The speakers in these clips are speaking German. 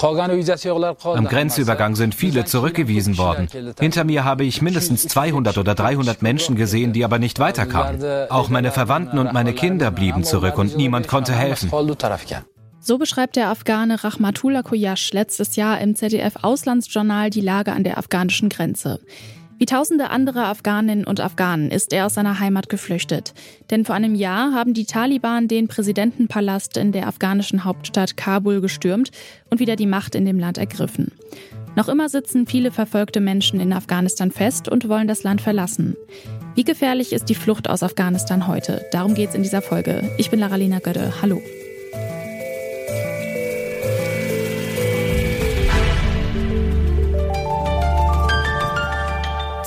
Am Grenzübergang sind viele zurückgewiesen worden. Hinter mir habe ich mindestens 200 oder 300 Menschen gesehen, die aber nicht weiterkamen. Auch meine Verwandten und meine Kinder blieben zurück und niemand konnte helfen. So beschreibt der Afghane Rahmatullah Koyash letztes Jahr im ZDF Auslandsjournal die Lage an der afghanischen Grenze. Wie tausende andere Afghaninnen und Afghanen ist er aus seiner Heimat geflüchtet. Denn vor einem Jahr haben die Taliban den Präsidentenpalast in der afghanischen Hauptstadt Kabul gestürmt und wieder die Macht in dem Land ergriffen. Noch immer sitzen viele verfolgte Menschen in Afghanistan fest und wollen das Land verlassen. Wie gefährlich ist die Flucht aus Afghanistan heute? Darum geht es in dieser Folge. Ich bin Laralina Götte. Hallo.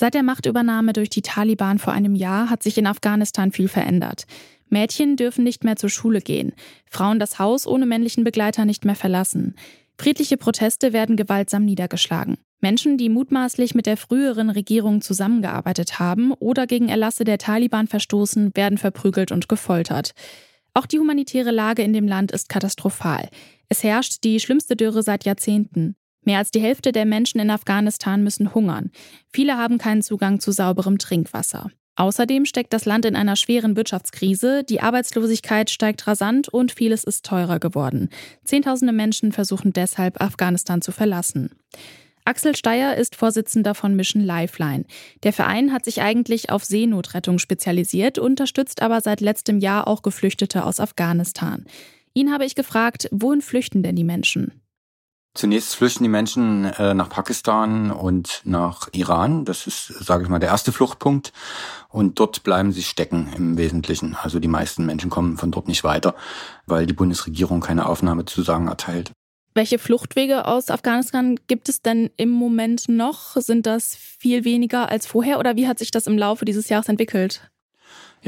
Seit der Machtübernahme durch die Taliban vor einem Jahr hat sich in Afghanistan viel verändert. Mädchen dürfen nicht mehr zur Schule gehen, Frauen das Haus ohne männlichen Begleiter nicht mehr verlassen. Friedliche Proteste werden gewaltsam niedergeschlagen. Menschen, die mutmaßlich mit der früheren Regierung zusammengearbeitet haben oder gegen Erlasse der Taliban verstoßen, werden verprügelt und gefoltert. Auch die humanitäre Lage in dem Land ist katastrophal. Es herrscht die schlimmste Dürre seit Jahrzehnten. Mehr als die Hälfte der Menschen in Afghanistan müssen hungern. Viele haben keinen Zugang zu sauberem Trinkwasser. Außerdem steckt das Land in einer schweren Wirtschaftskrise, die Arbeitslosigkeit steigt rasant und vieles ist teurer geworden. Zehntausende Menschen versuchen deshalb, Afghanistan zu verlassen. Axel Steyer ist Vorsitzender von Mission Lifeline. Der Verein hat sich eigentlich auf Seenotrettung spezialisiert, unterstützt aber seit letztem Jahr auch Geflüchtete aus Afghanistan. Ihn habe ich gefragt, wohin flüchten denn die Menschen? Zunächst flüchten die Menschen äh, nach Pakistan und nach Iran. Das ist, sage ich mal, der erste Fluchtpunkt. Und dort bleiben sie stecken im Wesentlichen. Also die meisten Menschen kommen von dort nicht weiter, weil die Bundesregierung keine Aufnahmezusagen erteilt. Welche Fluchtwege aus Afghanistan gibt es denn im Moment noch? Sind das viel weniger als vorher oder wie hat sich das im Laufe dieses Jahres entwickelt?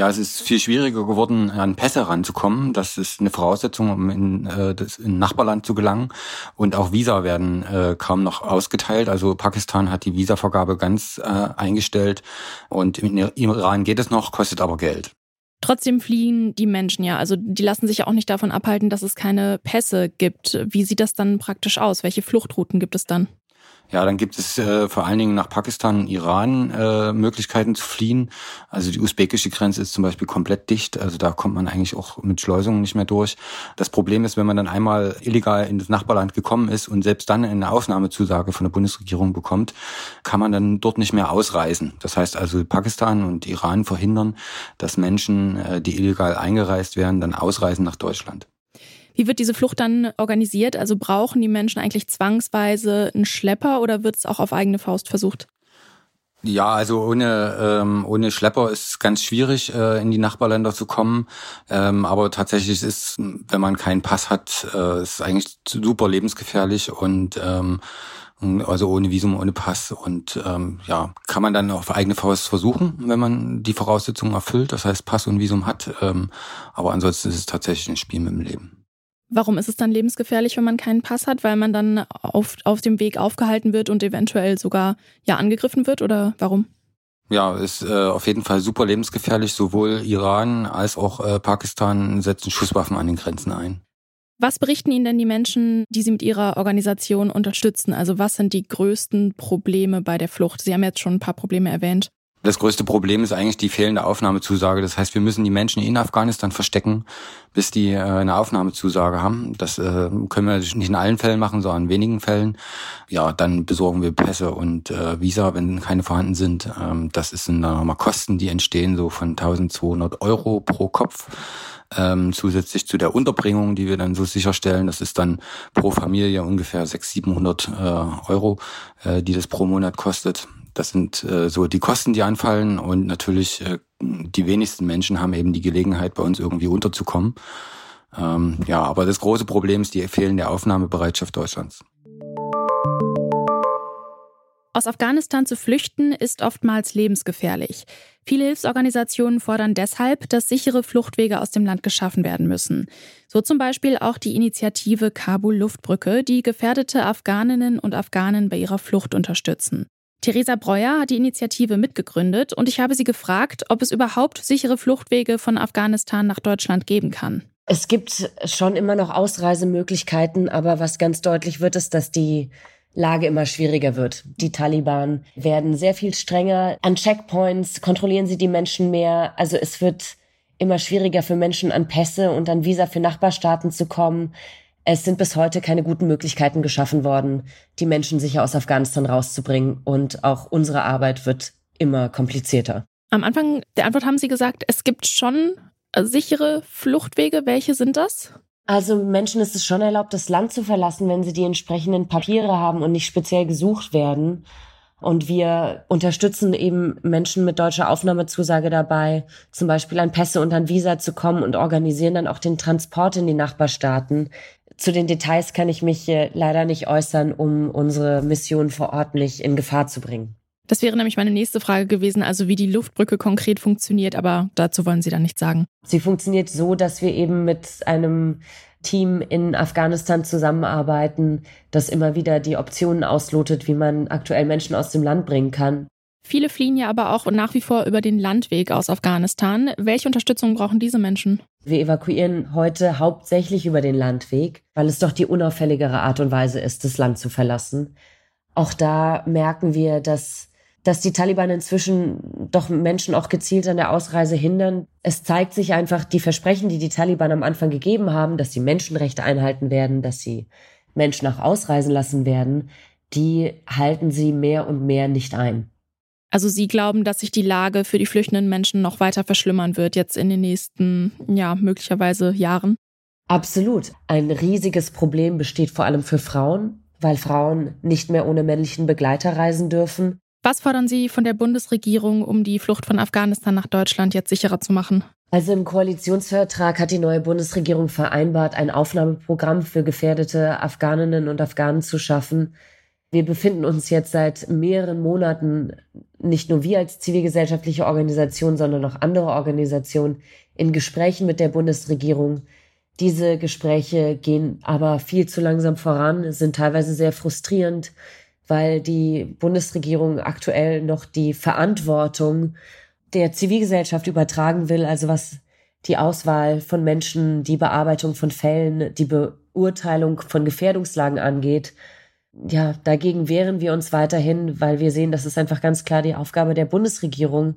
Ja, es ist viel schwieriger geworden, an Pässe ranzukommen. Das ist eine Voraussetzung, um in äh, das in Nachbarland zu gelangen. Und auch Visa werden äh, kaum noch ausgeteilt. Also Pakistan hat die Visavergabe ganz äh, eingestellt. Und im Iran geht es noch, kostet aber Geld. Trotzdem fliehen die Menschen ja. Also die lassen sich ja auch nicht davon abhalten, dass es keine Pässe gibt. Wie sieht das dann praktisch aus? Welche Fluchtrouten gibt es dann? Ja, dann gibt es äh, vor allen Dingen nach Pakistan und Iran äh, Möglichkeiten zu fliehen. Also die usbekische Grenze ist zum Beispiel komplett dicht. Also da kommt man eigentlich auch mit Schleusungen nicht mehr durch. Das Problem ist, wenn man dann einmal illegal in das Nachbarland gekommen ist und selbst dann eine Aufnahmezusage von der Bundesregierung bekommt, kann man dann dort nicht mehr ausreisen. Das heißt also, Pakistan und Iran verhindern, dass Menschen, äh, die illegal eingereist werden, dann ausreisen nach Deutschland. Wie wird diese Flucht dann organisiert? Also brauchen die Menschen eigentlich zwangsweise einen Schlepper oder wird es auch auf eigene Faust versucht? Ja, also ohne ähm, ohne Schlepper ist es ganz schwierig, äh, in die Nachbarländer zu kommen. Ähm, aber tatsächlich ist, wenn man keinen Pass hat, äh, ist eigentlich super lebensgefährlich und ähm, also ohne Visum, ohne Pass und ähm, ja, kann man dann auf eigene Faust versuchen, wenn man die Voraussetzungen erfüllt, das heißt Pass und Visum hat. Ähm, aber ansonsten ist es tatsächlich ein Spiel mit dem Leben. Warum ist es dann lebensgefährlich, wenn man keinen Pass hat? Weil man dann auf, auf dem Weg aufgehalten wird und eventuell sogar ja angegriffen wird oder warum? Ja, ist äh, auf jeden Fall super lebensgefährlich. Sowohl Iran als auch äh, Pakistan setzen Schusswaffen an den Grenzen ein. Was berichten Ihnen denn die Menschen, die Sie mit Ihrer Organisation unterstützen? Also was sind die größten Probleme bei der Flucht? Sie haben jetzt schon ein paar Probleme erwähnt. Das größte Problem ist eigentlich die fehlende Aufnahmezusage. Das heißt, wir müssen die Menschen in Afghanistan verstecken, bis die äh, eine Aufnahmezusage haben. Das äh, können wir nicht in allen Fällen machen, sondern in wenigen Fällen. Ja, dann besorgen wir Pässe und äh, Visa, wenn keine vorhanden sind. Ähm, das sind dann nochmal Kosten, die entstehen, so von 1200 Euro pro Kopf. Ähm, zusätzlich zu der Unterbringung, die wir dann so sicherstellen. Das ist dann pro Familie ungefähr 600, 700 äh, Euro, äh, die das pro Monat kostet. Das sind äh, so die Kosten, die anfallen und natürlich äh, die wenigsten Menschen haben eben die Gelegenheit, bei uns irgendwie unterzukommen. Ähm, ja, aber das große Problem ist die fehlende Aufnahmebereitschaft Deutschlands. Aus Afghanistan zu flüchten ist oftmals lebensgefährlich. Viele Hilfsorganisationen fordern deshalb, dass sichere Fluchtwege aus dem Land geschaffen werden müssen. So zum Beispiel auch die Initiative Kabul Luftbrücke, die gefährdete Afghaninnen und Afghanen bei ihrer Flucht unterstützen. Theresa Breuer hat die Initiative mitgegründet und ich habe sie gefragt, ob es überhaupt sichere Fluchtwege von Afghanistan nach Deutschland geben kann. Es gibt schon immer noch Ausreisemöglichkeiten, aber was ganz deutlich wird, ist, dass die Lage immer schwieriger wird. Die Taliban werden sehr viel strenger. An Checkpoints kontrollieren sie die Menschen mehr. Also es wird immer schwieriger für Menschen an Pässe und an Visa für Nachbarstaaten zu kommen. Es sind bis heute keine guten Möglichkeiten geschaffen worden, die Menschen sicher aus Afghanistan rauszubringen. Und auch unsere Arbeit wird immer komplizierter. Am Anfang der Antwort haben Sie gesagt, es gibt schon sichere Fluchtwege. Welche sind das? Also Menschen ist es schon erlaubt, das Land zu verlassen, wenn sie die entsprechenden Papiere haben und nicht speziell gesucht werden. Und wir unterstützen eben Menschen mit deutscher Aufnahmezusage dabei, zum Beispiel an Pässe und an Visa zu kommen und organisieren dann auch den Transport in die Nachbarstaaten. Zu den Details kann ich mich leider nicht äußern, um unsere Mission vor Ort nicht in Gefahr zu bringen. Das wäre nämlich meine nächste Frage gewesen, also wie die Luftbrücke konkret funktioniert, aber dazu wollen Sie dann nichts sagen. Sie funktioniert so, dass wir eben mit einem Team in Afghanistan zusammenarbeiten, das immer wieder die Optionen auslotet, wie man aktuell Menschen aus dem Land bringen kann. Viele fliehen ja aber auch nach wie vor über den Landweg aus Afghanistan. Welche Unterstützung brauchen diese Menschen? Wir evakuieren heute hauptsächlich über den Landweg, weil es doch die unauffälligere Art und Weise ist, das Land zu verlassen. Auch da merken wir, dass dass die Taliban inzwischen doch Menschen auch gezielt an der Ausreise hindern. Es zeigt sich einfach, die Versprechen, die die Taliban am Anfang gegeben haben, dass sie Menschenrechte einhalten werden, dass sie Menschen auch ausreisen lassen werden, die halten sie mehr und mehr nicht ein. Also Sie glauben, dass sich die Lage für die flüchtenden Menschen noch weiter verschlimmern wird jetzt in den nächsten, ja, möglicherweise Jahren? Absolut. Ein riesiges Problem besteht vor allem für Frauen, weil Frauen nicht mehr ohne männlichen Begleiter reisen dürfen. Was fordern Sie von der Bundesregierung, um die Flucht von Afghanistan nach Deutschland jetzt sicherer zu machen? Also im Koalitionsvertrag hat die neue Bundesregierung vereinbart, ein Aufnahmeprogramm für gefährdete Afghaninnen und Afghanen zu schaffen. Wir befinden uns jetzt seit mehreren Monaten, nicht nur wir als zivilgesellschaftliche Organisation, sondern auch andere Organisationen, in Gesprächen mit der Bundesregierung. Diese Gespräche gehen aber viel zu langsam voran, sind teilweise sehr frustrierend weil die Bundesregierung aktuell noch die Verantwortung der Zivilgesellschaft übertragen will, also was die Auswahl von Menschen, die Bearbeitung von Fällen, die Beurteilung von Gefährdungslagen angeht. Ja, dagegen wehren wir uns weiterhin, weil wir sehen, das ist einfach ganz klar die Aufgabe der Bundesregierung,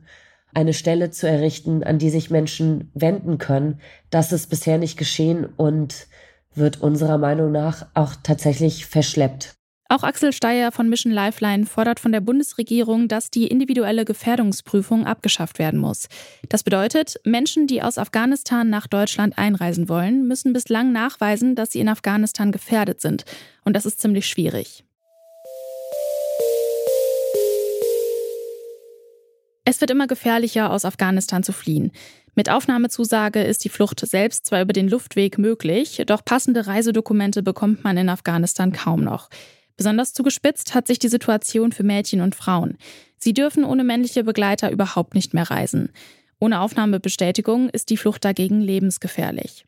eine Stelle zu errichten, an die sich Menschen wenden können. Das ist bisher nicht geschehen und wird unserer Meinung nach auch tatsächlich verschleppt. Auch Axel Steyer von Mission Lifeline fordert von der Bundesregierung, dass die individuelle Gefährdungsprüfung abgeschafft werden muss. Das bedeutet, Menschen, die aus Afghanistan nach Deutschland einreisen wollen, müssen bislang nachweisen, dass sie in Afghanistan gefährdet sind. Und das ist ziemlich schwierig. Es wird immer gefährlicher, aus Afghanistan zu fliehen. Mit Aufnahmezusage ist die Flucht selbst zwar über den Luftweg möglich, doch passende Reisedokumente bekommt man in Afghanistan kaum noch. Besonders zugespitzt hat sich die Situation für Mädchen und Frauen. Sie dürfen ohne männliche Begleiter überhaupt nicht mehr reisen. Ohne Aufnahmebestätigung ist die Flucht dagegen lebensgefährlich.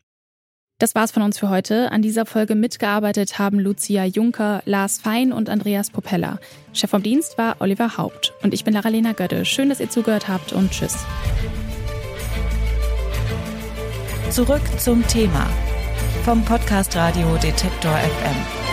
Das war's von uns für heute. An dieser Folge mitgearbeitet haben Lucia Juncker, Lars Fein und Andreas Popella. Chef vom Dienst war Oliver Haupt. Und ich bin Lara-Lena Götte. Schön, dass ihr zugehört habt und tschüss. Zurück zum Thema vom Podcast Radio Detektor FM.